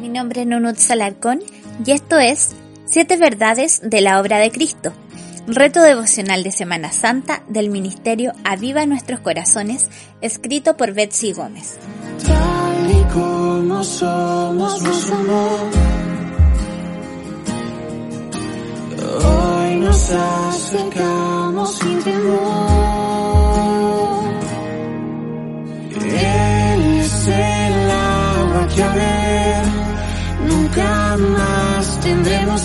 Mi nombre es Nunut Salarcón y esto es Siete Verdades de la Obra de Cristo, reto devocional de Semana Santa del Ministerio Aviva Nuestros Corazones, escrito por Betsy Gómez. Hoy nos acercamos sin temor.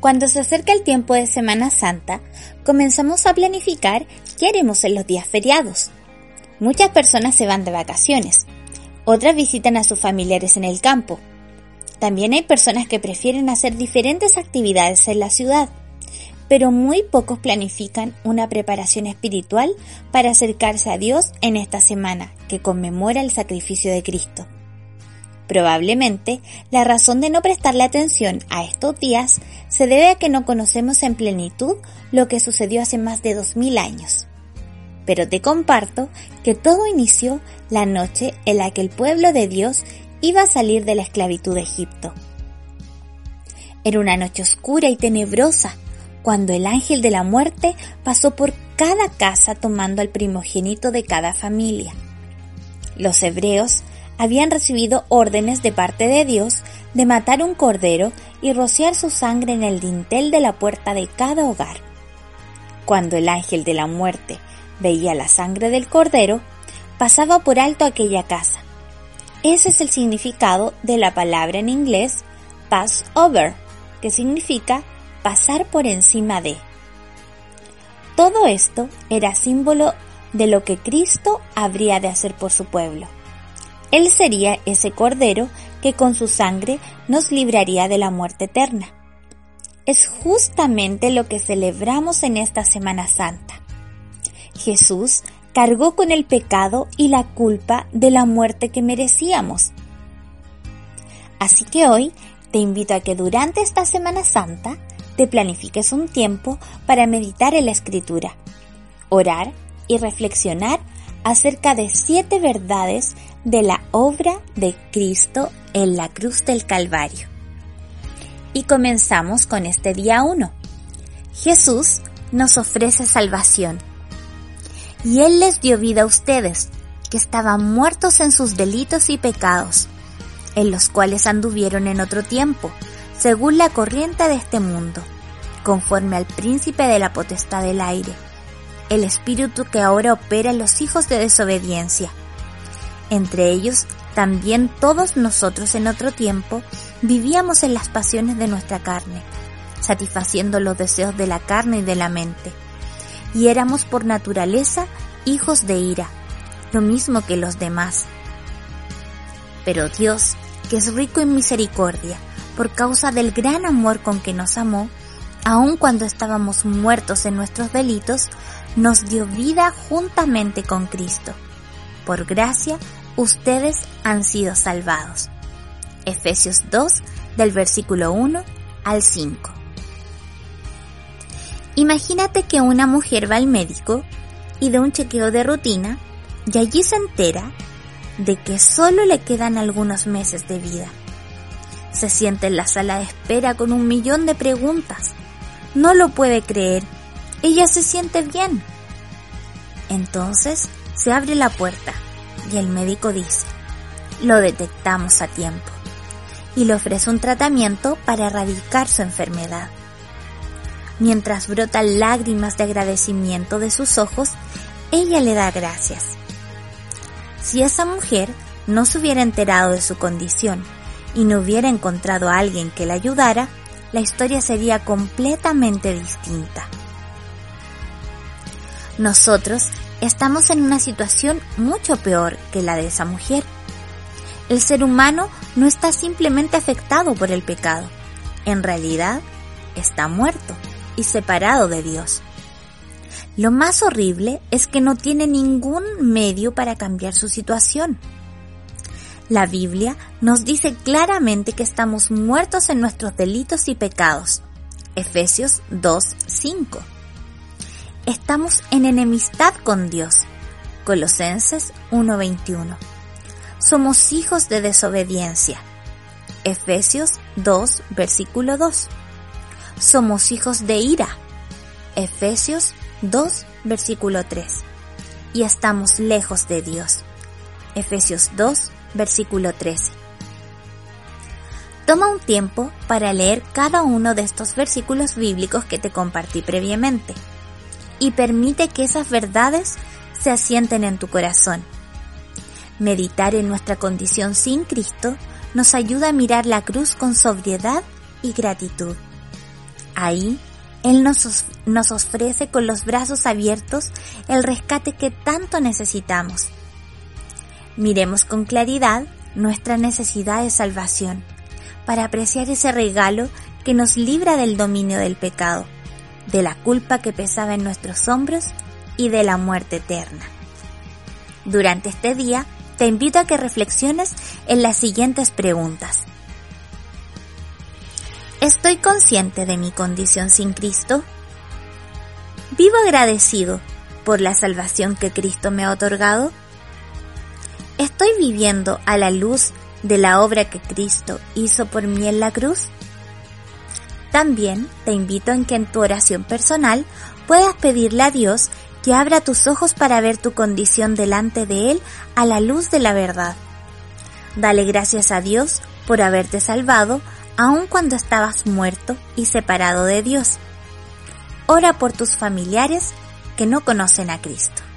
Cuando se acerca el tiempo de Semana Santa, comenzamos a planificar qué haremos en los días feriados. Muchas personas se van de vacaciones, otras visitan a sus familiares en el campo. También hay personas que prefieren hacer diferentes actividades en la ciudad, pero muy pocos planifican una preparación espiritual para acercarse a Dios en esta semana que conmemora el sacrificio de Cristo. Probablemente la razón de no prestarle atención a estos días se debe a que no conocemos en plenitud lo que sucedió hace más de dos mil años. Pero te comparto que todo inició la noche en la que el pueblo de Dios iba a salir de la esclavitud de Egipto. Era una noche oscura y tenebrosa cuando el ángel de la muerte pasó por cada casa tomando al primogénito de cada familia. Los hebreos habían recibido órdenes de parte de Dios de matar un cordero y rociar su sangre en el dintel de la puerta de cada hogar. Cuando el ángel de la muerte veía la sangre del cordero, pasaba por alto aquella casa. Ese es el significado de la palabra en inglés pass over, que significa pasar por encima de. Todo esto era símbolo de lo que Cristo habría de hacer por su pueblo. Él sería ese cordero que con su sangre nos libraría de la muerte eterna. Es justamente lo que celebramos en esta Semana Santa. Jesús cargó con el pecado y la culpa de la muerte que merecíamos. Así que hoy te invito a que durante esta Semana Santa te planifiques un tiempo para meditar en la Escritura, orar y reflexionar acerca de siete verdades de la obra de Cristo en la cruz del Calvario. Y comenzamos con este día 1. Jesús nos ofrece salvación. Y Él les dio vida a ustedes, que estaban muertos en sus delitos y pecados, en los cuales anduvieron en otro tiempo, según la corriente de este mundo, conforme al príncipe de la potestad del aire, el espíritu que ahora opera en los hijos de desobediencia entre ellos, también todos nosotros en otro tiempo vivíamos en las pasiones de nuestra carne, satisfaciendo los deseos de la carne y de la mente. Y éramos por naturaleza hijos de ira, lo mismo que los demás. Pero Dios, que es rico en misericordia, por causa del gran amor con que nos amó, aun cuando estábamos muertos en nuestros delitos, nos dio vida juntamente con Cristo. Por gracia, ustedes han sido salvados. Efesios 2 del versículo 1 al 5. Imagínate que una mujer va al médico y de un chequeo de rutina y allí se entera de que solo le quedan algunos meses de vida. Se siente en la sala de espera con un millón de preguntas. No lo puede creer. Ella se siente bien. Entonces se abre la puerta Y el médico dice, lo detectamos a tiempo y le ofrece un tratamiento para erradicar su enfermedad. Mientras brotan lágrimas de agradecimiento de sus ojos, ella le da gracias. Si esa mujer no se hubiera enterado de su condición y no hubiera encontrado a alguien que la ayudara, la historia sería completamente distinta. Nosotros estamos en una situación mucho peor que la de esa mujer. El ser humano no está simplemente afectado por el pecado, en realidad está muerto y separado de Dios. Lo más horrible es que no tiene ningún medio para cambiar su situación. La Biblia nos dice claramente que estamos muertos en nuestros delitos y pecados. Efesios 2.5. Estamos en enemistad con Dios. Colosenses 1.21 somos hijos de desobediencia. Efesios 2, versículo 2. Somos hijos de ira. Efesios 2, versículo 3. Y estamos lejos de Dios. Efesios 2, versículo 13. Toma un tiempo para leer cada uno de estos versículos bíblicos que te compartí previamente y permite que esas verdades se asienten en tu corazón Meditar en nuestra condición sin Cristo nos ayuda a mirar la cruz con sobriedad y gratitud. Ahí, Él nos, nos ofrece con los brazos abiertos el rescate que tanto necesitamos. Miremos con claridad nuestra necesidad de salvación para apreciar ese regalo que nos libra del dominio del pecado, de la culpa que pesaba en nuestros hombros y de la muerte eterna. Durante este día, te invito a que reflexiones en las siguientes preguntas. ¿Estoy consciente de mi condición sin Cristo? ¿Vivo agradecido por la salvación que Cristo me ha otorgado? ¿Estoy viviendo a la luz de la obra que Cristo hizo por mí en la cruz? También te invito en que en tu oración personal puedas pedirle a Dios que abra tus ojos para ver tu condición delante de Él a la luz de la verdad. Dale gracias a Dios por haberte salvado aun cuando estabas muerto y separado de Dios. Ora por tus familiares que no conocen a Cristo.